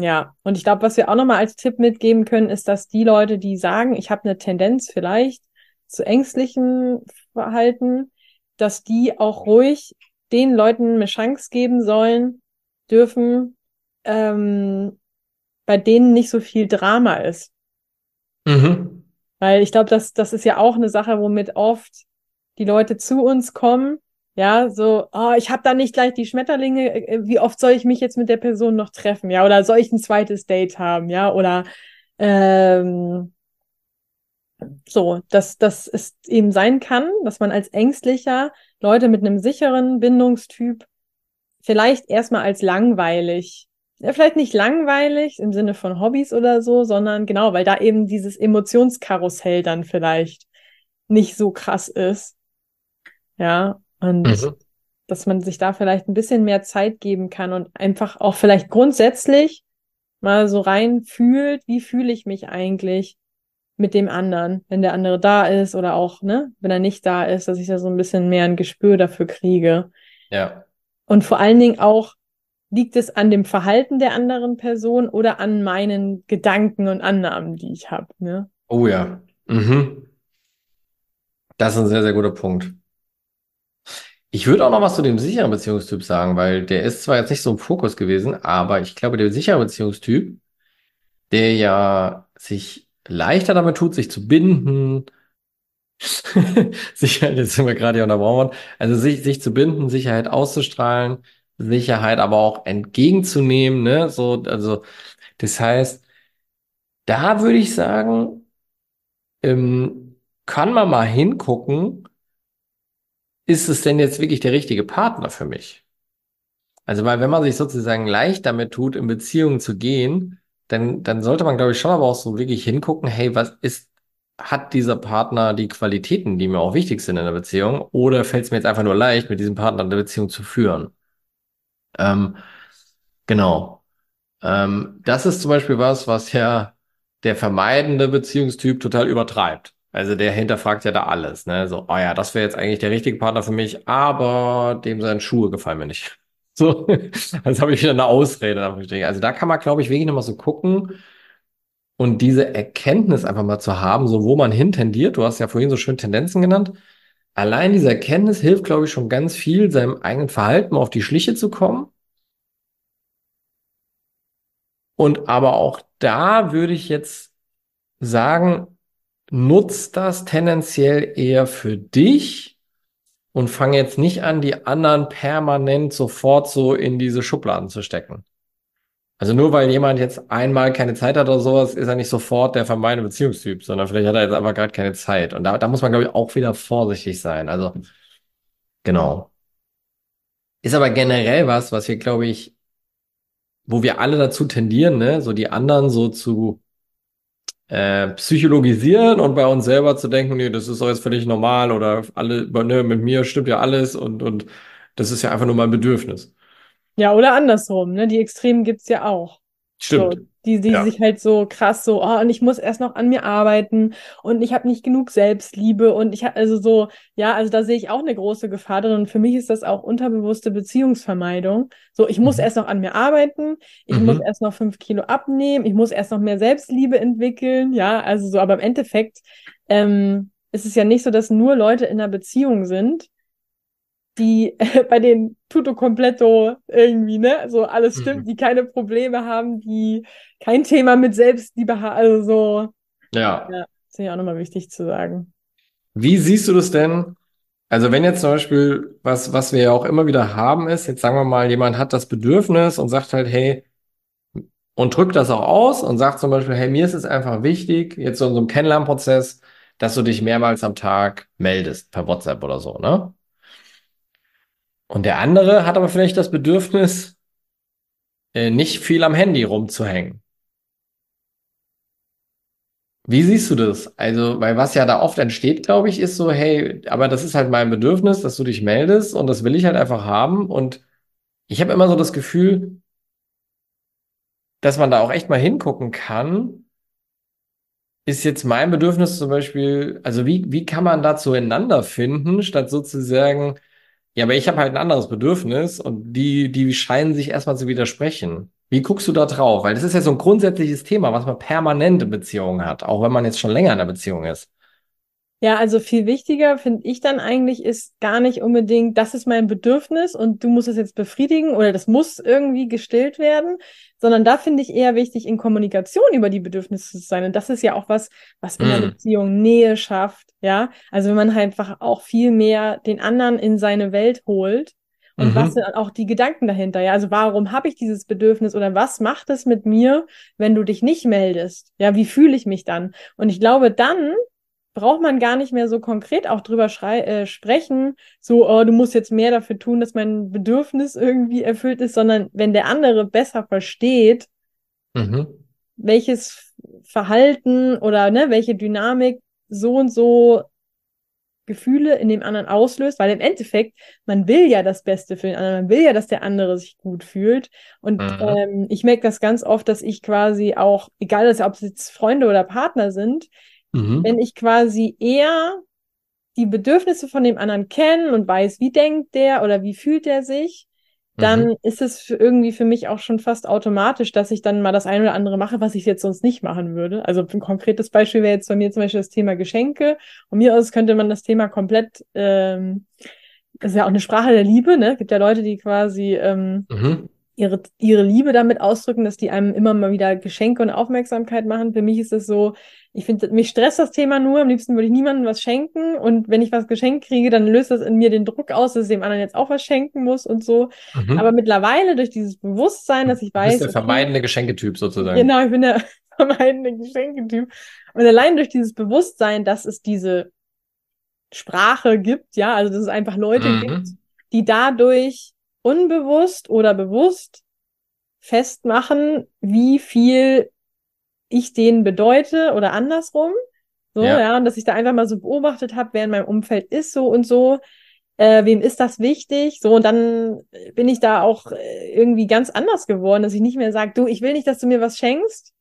ja, und ich glaube, was wir auch nochmal als Tipp mitgeben können, ist, dass die Leute, die sagen, ich habe eine Tendenz vielleicht zu ängstlichem Verhalten, dass die auch ruhig den Leuten eine Chance geben sollen, dürfen, ähm, bei denen nicht so viel Drama ist. Mhm. Weil ich glaube, das, das ist ja auch eine Sache, womit oft die Leute zu uns kommen. Ja, so, oh, ich habe da nicht gleich die Schmetterlinge, äh, wie oft soll ich mich jetzt mit der Person noch treffen, ja, oder soll ich ein zweites Date haben, ja, oder ähm, so, dass dass es eben sein kann, dass man als ängstlicher Leute mit einem sicheren Bindungstyp vielleicht erstmal als langweilig ja, vielleicht nicht langweilig im Sinne von Hobbys oder so, sondern genau, weil da eben dieses Emotionskarussell dann vielleicht nicht so krass ist. Ja, und mhm. dass man sich da vielleicht ein bisschen mehr Zeit geben kann und einfach auch vielleicht grundsätzlich mal so rein fühlt, wie fühle ich mich eigentlich mit dem anderen, wenn der andere da ist oder auch, ne, wenn er nicht da ist, dass ich da so ein bisschen mehr ein Gespür dafür kriege. Ja. Und vor allen Dingen auch, Liegt es an dem Verhalten der anderen Person oder an meinen Gedanken und Annahmen, die ich habe? Ne? Oh ja. Mhm. Das ist ein sehr, sehr guter Punkt. Ich würde auch noch was zu dem sicheren Beziehungstyp sagen, weil der ist zwar jetzt nicht so im Fokus gewesen, aber ich glaube, der sichere Beziehungstyp, der ja sich leichter damit tut, sich zu binden, <laughs> Sicherheit, jetzt sind wir gerade hier unter Baumwolle, also sich, sich zu binden, Sicherheit auszustrahlen, Sicherheit aber auch entgegenzunehmen, ne? So, also, das heißt, da würde ich sagen, ähm, kann man mal hingucken, ist es denn jetzt wirklich der richtige Partner für mich? Also, weil wenn man sich sozusagen leicht damit tut, in Beziehungen zu gehen, dann, dann sollte man, glaube ich, schon aber auch so wirklich hingucken, hey, was ist, hat dieser Partner die Qualitäten, die mir auch wichtig sind in der Beziehung, oder fällt es mir jetzt einfach nur leicht, mit diesem Partner eine Beziehung zu führen? Ähm, genau. Ähm, das ist zum Beispiel was, was ja der vermeidende Beziehungstyp total übertreibt. Also der hinterfragt ja da alles, ne? So, oh ja, das wäre jetzt eigentlich der richtige Partner für mich, aber dem seine Schuhe gefallen mir nicht. <laughs> So, also habe ich wieder eine Ausrede. Also da kann man, glaube ich, wirklich nochmal so gucken und diese Erkenntnis einfach mal zu haben, so wo man hintendiert. Du hast ja vorhin so schön Tendenzen genannt allein diese Erkenntnis hilft, glaube ich, schon ganz viel, seinem eigenen Verhalten auf die Schliche zu kommen. Und aber auch da würde ich jetzt sagen, nutz das tendenziell eher für dich und fang jetzt nicht an, die anderen permanent sofort so in diese Schubladen zu stecken. Also nur weil jemand jetzt einmal keine Zeit hat oder sowas, ist er nicht sofort der vermeintliche Beziehungstyp, sondern vielleicht hat er jetzt einfach gerade keine Zeit. Und da, da muss man, glaube ich, auch wieder vorsichtig sein. Also, genau. Ist aber generell was, was wir, glaube ich, wo wir alle dazu tendieren, ne, so die anderen so zu äh, psychologisieren und bei uns selber zu denken, nee, das ist doch jetzt völlig normal oder alle, ne, mit mir stimmt ja alles und, und das ist ja einfach nur mein Bedürfnis. Ja, oder andersrum, ne? Die Extremen gibt's ja auch. Stimmt. So, die, die ja. sich halt so krass so, oh, und ich muss erst noch an mir arbeiten und ich habe nicht genug Selbstliebe und ich habe also so, ja, also da sehe ich auch eine große Gefahr drin und für mich ist das auch unterbewusste Beziehungsvermeidung. So, ich muss mhm. erst noch an mir arbeiten, ich mhm. muss erst noch fünf Kilo abnehmen, ich muss erst noch mehr Selbstliebe entwickeln, ja, also so, aber im Endeffekt ähm, ist es ja nicht so, dass nur Leute in einer Beziehung sind, die äh, bei den Tutto Completo irgendwie, ne, so alles stimmt, mhm. die keine Probleme haben, die kein Thema mit Selbstliebe haben, also so. Ja. ja das ist ja auch nochmal wichtig zu sagen. Wie siehst du das denn? Also wenn jetzt zum Beispiel, was, was wir ja auch immer wieder haben, ist, jetzt sagen wir mal, jemand hat das Bedürfnis und sagt halt, hey, und drückt das auch aus und sagt zum Beispiel, hey, mir ist es einfach wichtig, jetzt so in so einem Kennenlernprozess, dass du dich mehrmals am Tag meldest, per WhatsApp oder so, ne? Und der andere hat aber vielleicht das Bedürfnis, äh, nicht viel am Handy rumzuhängen. Wie siehst du das? Also, weil was ja da oft entsteht, glaube ich, ist so, hey, aber das ist halt mein Bedürfnis, dass du dich meldest und das will ich halt einfach haben. Und ich habe immer so das Gefühl, dass man da auch echt mal hingucken kann. Ist jetzt mein Bedürfnis zum Beispiel, also wie, wie kann man da zueinander finden, statt sozusagen, ja, aber ich habe halt ein anderes Bedürfnis und die, die scheinen sich erstmal zu widersprechen. Wie guckst du da drauf? Weil das ist ja so ein grundsätzliches Thema, was man permanent in Beziehungen hat, auch wenn man jetzt schon länger in einer Beziehung ist. Ja, also viel wichtiger finde ich dann eigentlich ist gar nicht unbedingt, das ist mein Bedürfnis und du musst es jetzt befriedigen oder das muss irgendwie gestillt werden, sondern da finde ich eher wichtig, in Kommunikation über die Bedürfnisse zu sein. Und das ist ja auch was, was in der Mm. Beziehung Nähe schafft, ja. Also wenn man halt einfach auch viel mehr den anderen in seine Welt holt und was Mhm. sind auch die Gedanken dahinter, ja. Also warum habe ich dieses Bedürfnis oder was macht es mit mir, wenn du dich nicht meldest? Ja, wie fühle ich mich dann? Und ich glaube, dann braucht man gar nicht mehr so konkret auch drüber äh, sprechen, so, oh, du musst jetzt mehr dafür tun, dass mein Bedürfnis irgendwie erfüllt ist, sondern wenn der andere besser versteht, Mhm. welches Verhalten oder ne, welche Dynamik so und so Gefühle in dem anderen auslöst, weil im Endeffekt, man will ja das Beste für den anderen, man will ja, dass der andere sich gut fühlt. Und Mhm. ähm, ich merke das ganz oft, dass ich quasi auch, egal ob es jetzt Freunde oder Partner sind, Mhm. wenn ich quasi eher die Bedürfnisse von dem anderen kenne und weiß, wie denkt der oder wie fühlt der sich, dann Mhm. ist es für irgendwie für mich auch schon fast automatisch, dass ich dann mal das eine oder andere mache, was ich jetzt sonst nicht machen würde. Also ein konkretes Beispiel wäre jetzt bei mir zum Beispiel das Thema Geschenke. Und mir aus könnte man das Thema komplett, ähm, das ist ja auch eine Sprache der Liebe, ne? Gibt ja Leute, die quasi ähm, Mhm. ihre, ihre Liebe damit ausdrücken, dass die einem immer mal wieder Geschenke und Aufmerksamkeit machen. Für mich ist es so, ich finde, mich stresst das Thema nur. Am liebsten würde ich niemandem was schenken. Und wenn ich was geschenkt kriege, dann löst das in mir den Druck aus, dass ich dem anderen jetzt auch was schenken muss und so. Mhm. Aber mittlerweile durch dieses Bewusstsein, dass ich Du bist weiß, der okay, vermeidende Geschenketyp sozusagen. Genau, ich bin der <laughs> vermeidende Geschenketyp. Und allein durch dieses Bewusstsein, dass es diese Sprache gibt, ja, also dass es einfach Leute gibt, Mhm. die dadurch unbewusst oder bewusst festmachen, wie viel ich denen bedeute oder andersrum. So, Ja. ja, und dass ich da einfach mal so beobachtet habe, wer in meinem Umfeld ist so und so, äh, wem ist das wichtig? So, und dann bin ich da auch äh, irgendwie ganz anders geworden, dass ich nicht mehr sage, du, ich will nicht, dass du mir was schenkst.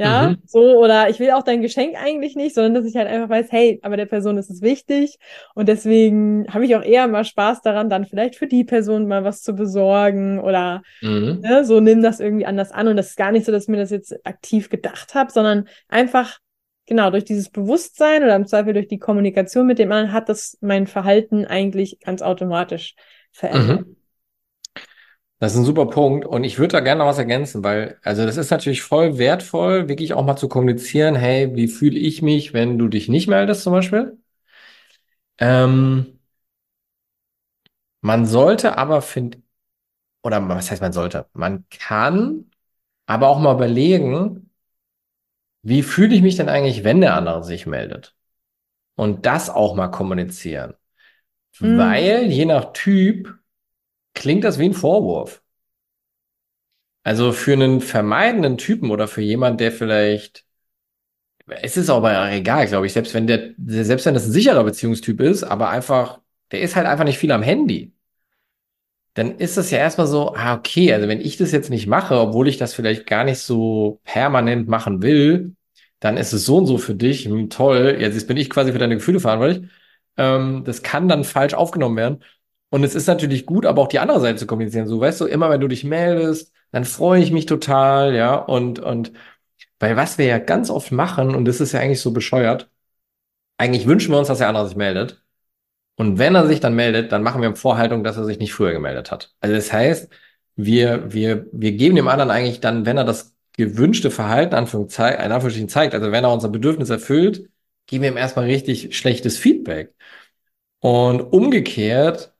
Ja, Mhm. so, oder ich will auch dein Geschenk eigentlich nicht, sondern dass ich halt einfach weiß, hey, aber der Person ist es wichtig. Und deswegen habe ich auch eher mal Spaß daran, dann vielleicht für die Person mal was zu besorgen oder Mhm. ne, so nimm das irgendwie anders an. Und das ist gar nicht so, dass ich mir das jetzt aktiv gedacht habe, sondern einfach, genau, durch dieses Bewusstsein oder im Zweifel durch die Kommunikation mit dem anderen hat das mein Verhalten eigentlich ganz automatisch verändert. Mhm. Das ist ein super Punkt und ich würde da gerne noch was ergänzen, weil, also das ist natürlich voll wertvoll, wirklich auch mal zu kommunizieren, hey, wie fühle ich mich, wenn du dich nicht meldest zum Beispiel? Ähm, man sollte aber, find, oder was heißt man sollte? Man kann aber auch mal überlegen, wie fühle ich mich denn eigentlich, wenn der andere sich meldet? Und das auch mal kommunizieren. Mhm. Weil je nach Typ klingt das wie ein Vorwurf. Also für einen vermeidenden Typen oder für jemand, der vielleicht, es ist aber egal, glaube ich, selbst wenn der, selbst wenn das ein sicherer Beziehungstyp ist, aber einfach, der ist halt einfach nicht viel am Handy. Dann ist das ja erstmal so, ah, okay, also wenn ich das jetzt nicht mache, obwohl ich das vielleicht gar nicht so permanent machen will, dann ist es so und so für dich, hm, toll, jetzt bin ich quasi für deine Gefühle verantwortlich. Ähm, das kann dann falsch aufgenommen werden. Und es ist natürlich gut, aber auch die andere Seite zu kommunizieren. So, weißt du, immer wenn du dich meldest, dann freue ich mich total, ja. Und, und, weil was wir ja ganz oft machen, und das ist ja eigentlich so bescheuert, eigentlich wünschen wir uns, dass der andere sich meldet. Und wenn er sich dann meldet, dann machen wir Vorhaltung, dass er sich nicht früher gemeldet hat. Also das heißt, wir, wir, wir geben dem anderen eigentlich dann, wenn er das gewünschte Verhalten Anführungszeichen, in Anführungsstrichen zeigt, also wenn er unser Bedürfnis erfüllt, geben wir ihm erstmal richtig schlechtes Feedback. Und umgekehrt,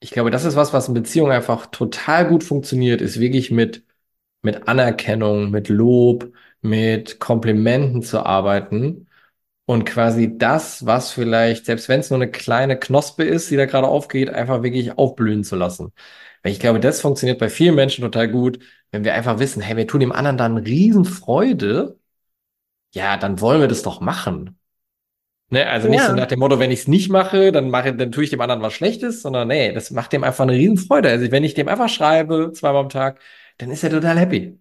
ich glaube, das ist was, was in Beziehungen einfach total gut funktioniert, ist wirklich mit, mit Anerkennung, mit Lob, mit Komplimenten zu arbeiten. und quasi das, was vielleicht, selbst wenn es nur eine kleine Knospe ist, die da gerade aufgeht, einfach wirklich aufblühen zu lassen. Weil ich glaube, das funktioniert bei vielen Menschen total gut, wenn wir einfach wissen, hey, wir tun dem anderen dann Riesenfreude, ja, dann wollen wir das doch machen. Ne, also nicht so Ja. nach dem Motto, wenn ich es nicht mache, dann mache, dann tue ich dem anderen was Schlechtes, sondern nee, das macht dem einfach eine Riesenfreude. Also wenn ich dem einfach schreibe, zweimal am Tag, dann ist er total happy.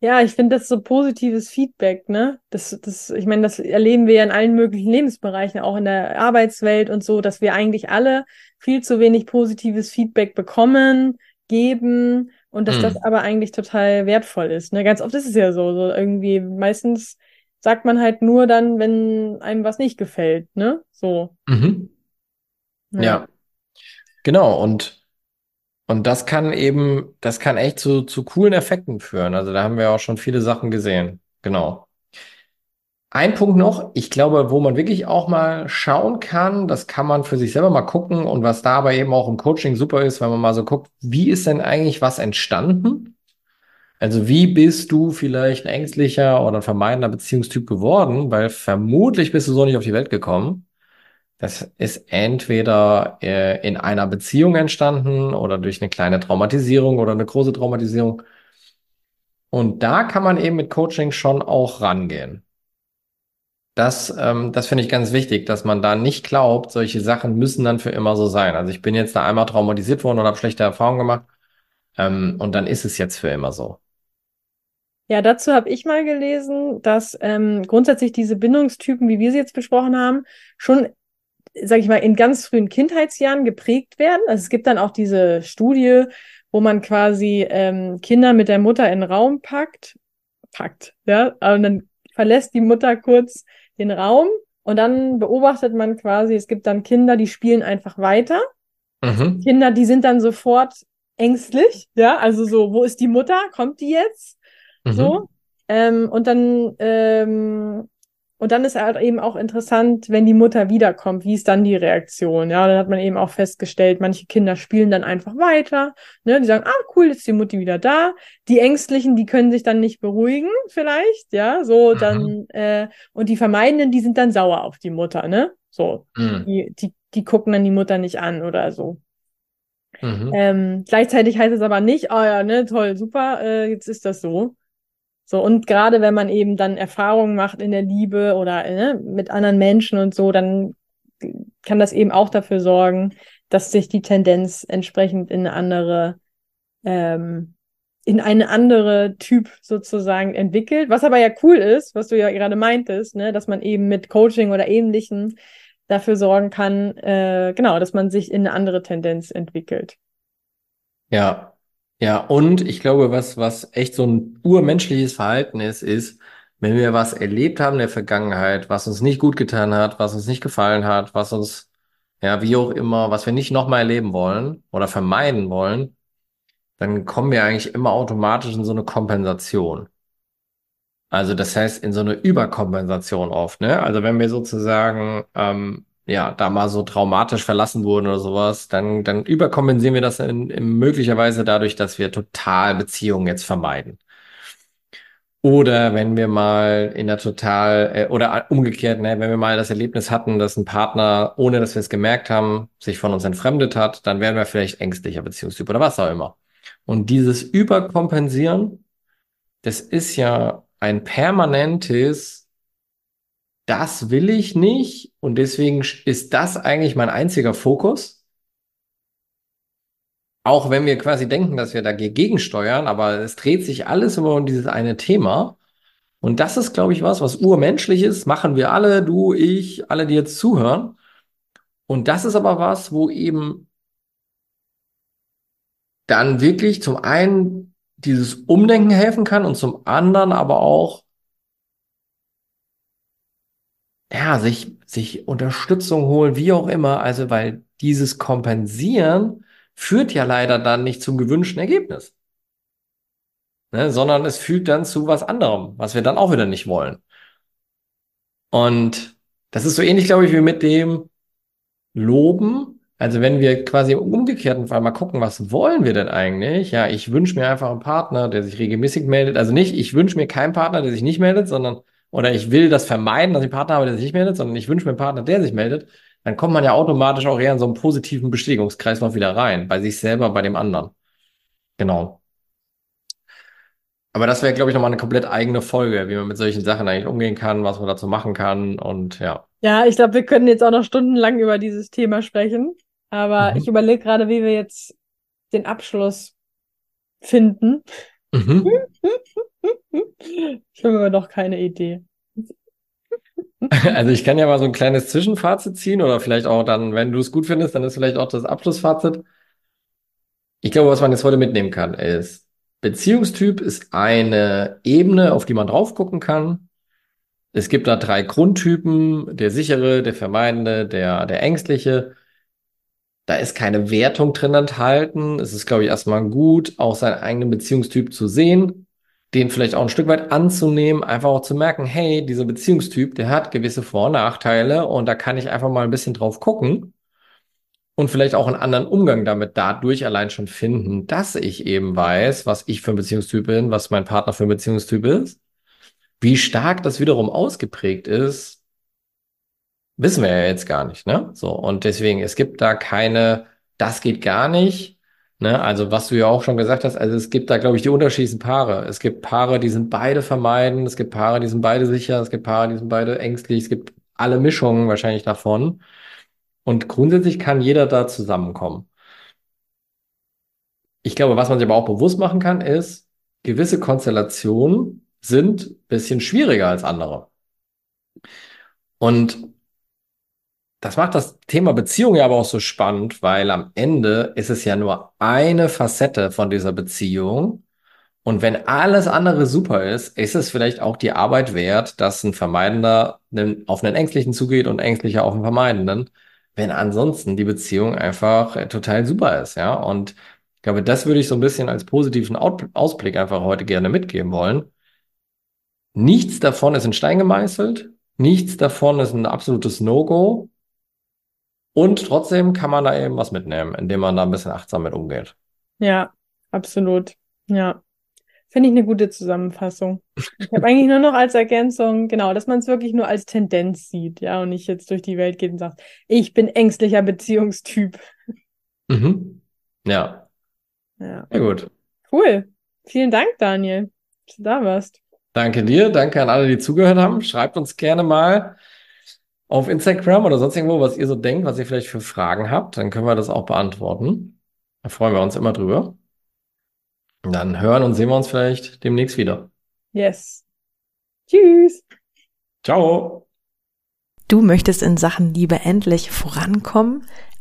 Ja, ich finde das so positives Feedback, ne? Das, das, ich meine, das erleben wir ja in allen möglichen Lebensbereichen, auch in der Arbeitswelt und so, dass wir eigentlich alle viel zu wenig positives Feedback bekommen, geben und dass das Hm. aber eigentlich total wertvoll ist, ne? Ganz oft ist es ja so, so irgendwie meistens sagt man halt nur dann, wenn einem was nicht gefällt, ne? So, Mhm. ja. Ja, genau. Und Und das kann eben, das kann echt zu, zu coolen Effekten führen. Also da haben wir auch schon viele Sachen gesehen. Genau. Ein Punkt noch, ich glaube, wo man wirklich auch mal schauen kann, das kann man für sich selber mal gucken und was da aber eben auch im Coaching super ist, wenn man mal so guckt, wie ist denn eigentlich was entstanden? Also wie bist du vielleicht ein ängstlicher oder ein vermeidender Beziehungstyp geworden? Weil vermutlich bist du so nicht auf die Welt gekommen. Das ist entweder äh, in einer Beziehung entstanden oder durch eine kleine Traumatisierung oder eine große Traumatisierung. Und da kann man eben mit Coaching schon auch rangehen. Das, ähm, das finde ich ganz wichtig, dass man da nicht glaubt, solche Sachen müssen dann für immer so sein. Also ich bin jetzt da einmal traumatisiert worden und habe schlechte Erfahrungen gemacht, ähm, und dann ist es jetzt für immer so. Ja, dazu habe ich mal gelesen, dass ähm, grundsätzlich diese Bindungstypen, wie wir sie jetzt besprochen haben, schon, sag ich mal, in ganz frühen Kindheitsjahren geprägt werden. Also es gibt dann auch diese Studie, wo man quasi ähm, Kinder mit der Mutter in den Raum packt, packt, ja, und dann verlässt die Mutter kurz den Raum und dann beobachtet man quasi, es gibt dann Kinder, die spielen einfach weiter. Mhm. Kinder, die sind dann sofort ängstlich, ja, also so, wo ist die Mutter? Kommt die jetzt? Mhm. So. Ähm, und dann, ähm, und dann ist halt eben auch interessant, wenn die Mutter wiederkommt, wie ist dann die Reaktion? Ja, dann hat man eben auch festgestellt, manche Kinder spielen dann einfach weiter. Ne? Die sagen, ah, cool, ist die Mutti wieder da. Die Ängstlichen, die können sich dann nicht beruhigen, vielleicht, ja, so, Mhm. dann, äh, und die Vermeidenden, die sind dann sauer auf die Mutter, ne? So, Mhm. die, die, die gucken dann die Mutter nicht an oder so. Mhm. Ähm, gleichzeitig heißt es aber nicht, ah ja, ne, toll, super, äh, jetzt ist das so. So, und gerade wenn man eben dann Erfahrungen macht in der Liebe oder ne, mit anderen Menschen und so, dann kann das eben auch dafür sorgen, dass sich die Tendenz entsprechend in eine andere, ähm, in eine andere Typ sozusagen entwickelt. Was aber ja cool ist, was du ja gerade meintest, ne, dass man eben mit Coaching oder Ähnlichem dafür sorgen kann, äh, genau, dass man sich in eine andere Tendenz entwickelt. Ja, ja, und ich glaube, was, was echt so ein urmenschliches Verhalten ist, ist, wenn wir was erlebt haben in der Vergangenheit, was uns nicht gut getan hat, was uns nicht gefallen hat, was uns, ja, wie auch immer, was wir nicht nochmal erleben wollen oder vermeiden wollen, dann kommen wir eigentlich immer automatisch in so eine Kompensation. Also das heißt in so eine Überkompensation oft, ne? Also wenn wir sozusagen ähm, ja da mal so traumatisch verlassen wurden oder sowas, dann dann überkompensieren wir das in, in möglicherweise dadurch, dass wir total Beziehungen jetzt vermeiden. Oder wenn wir mal in der total äh, oder umgekehrt, ne, wenn wir mal das Erlebnis hatten, dass ein Partner, ohne dass wir es gemerkt haben, sich von uns entfremdet hat, dann werden wir vielleicht ängstlicher Beziehungstyp oder was auch immer. Und dieses Überkompensieren, das ist ja ein permanentes, das will ich nicht und deswegen ist das eigentlich mein einziger Fokus. Auch wenn wir quasi denken, dass wir dagegen steuern, aber es dreht sich alles immer um dieses eine Thema. Und das ist, glaube ich, was, was urmenschlich ist, machen wir alle, du, ich, alle, die jetzt zuhören. Und das ist aber was, wo eben dann wirklich zum einen dieses Umdenken helfen kann und zum anderen aber auch, ja, sich, sich Unterstützung holen, wie auch immer. Also, weil dieses Kompensieren führt ja leider dann nicht zum gewünschten Ergebnis, ne, sondern es führt dann zu was anderem, was wir dann auch wieder nicht wollen. Und das ist so ähnlich, glaube ich, wie mit dem Loben. Also wenn wir quasi im umgekehrten Fall mal gucken, was wollen wir denn eigentlich? Ja, ich wünsche mir einfach einen Partner, der sich regelmäßig meldet. Also nicht, ich wünsche mir keinen Partner, der sich nicht meldet, sondern oder ich will das vermeiden, dass ich einen Partner habe, der sich nicht meldet, sondern ich wünsche mir einen Partner, der sich meldet, dann kommt man ja automatisch auch eher in so einen positiven Bestätigungskreislauf wieder rein, bei sich selber, bei dem anderen. Genau. Aber das wäre, glaube ich, nochmal eine komplett eigene Folge, wie man mit solchen Sachen eigentlich umgehen kann, was man dazu machen kann und ja. Ja, ich glaube, wir können jetzt auch noch stundenlang über dieses Thema sprechen. Aber mhm. ich überlege gerade, wie wir jetzt den Abschluss finden. Mhm. Ich habe aber noch keine Idee. Also ich kann ja mal so ein kleines Zwischenfazit ziehen oder vielleicht auch dann, wenn du es gut findest, dann ist vielleicht auch das Abschlussfazit. Ich glaube, was man jetzt heute mitnehmen kann, ist, Beziehungstyp ist eine Ebene, auf die man drauf gucken kann. Es gibt da drei Grundtypen, der sichere, der vermeidende, der, der ängstliche. Da ist keine Wertung drin enthalten. Es ist, glaube ich, erstmal gut, auch seinen eigenen Beziehungstyp zu sehen, den vielleicht auch ein Stück weit anzunehmen, einfach auch zu merken, hey, dieser Beziehungstyp, der hat gewisse Vor- und Nachteile und da kann ich einfach mal ein bisschen drauf gucken und vielleicht auch einen anderen Umgang damit dadurch allein schon finden, dass ich eben weiß, was ich für ein Beziehungstyp bin, was mein Partner für ein Beziehungstyp ist. Wie stark das wiederum ausgeprägt ist, wissen wir ja jetzt gar nicht, ne? So. Und deswegen, es gibt da keine, das geht gar nicht. Ne? Also, was du ja auch schon gesagt hast, also es gibt da, glaube ich, die unterschiedlichsten Paare. Es gibt Paare, die sind beide vermeiden, es gibt Paare, die sind beide sicher, es gibt Paare, die sind beide ängstlich, es gibt alle Mischungen wahrscheinlich davon. Und grundsätzlich kann jeder da zusammenkommen. Ich glaube, was man sich aber auch bewusst machen kann, ist, gewisse Konstellationen sind bisschen schwieriger als andere. Und das macht das Thema Beziehung ja aber auch so spannend, weil am Ende ist es ja nur eine Facette von dieser Beziehung. Und wenn alles andere super ist, ist es vielleicht auch die Arbeit wert, dass ein Vermeidender auf einen Ängstlichen zugeht und Ängstlicher auf einen Vermeidenden wenn ansonsten die Beziehung einfach äh, total super ist, ja. Und ich glaube, das würde ich so ein bisschen als positiven Ausblick einfach heute gerne mitgeben wollen. Nichts davon ist in Stein gemeißelt. Nichts davon ist ein absolutes No-Go. Und trotzdem kann man da eben was mitnehmen, indem man da ein bisschen achtsam mit umgeht. Ja, absolut. Ja. Finde ich eine gute Zusammenfassung. Ich habe eigentlich nur noch als Ergänzung, genau, dass man es wirklich nur als Tendenz sieht, ja, und nicht jetzt durch die Welt geht und sagt, ich bin ängstlicher Beziehungstyp. Mhm. Ja. Ja. Sehr gut. Cool. Vielen Dank, Daniel, dass du da warst. Danke dir, danke an alle, die zugehört haben. Schreibt uns gerne mal auf Instagram oder sonst irgendwo, was ihr so denkt, was ihr vielleicht für Fragen habt. Dann können wir das auch beantworten. Da freuen wir uns immer drüber. Dann hören und sehen wir uns vielleicht demnächst wieder. Yes. Tschüss. Ciao. Du möchtest in Sachen Liebe endlich vorankommen,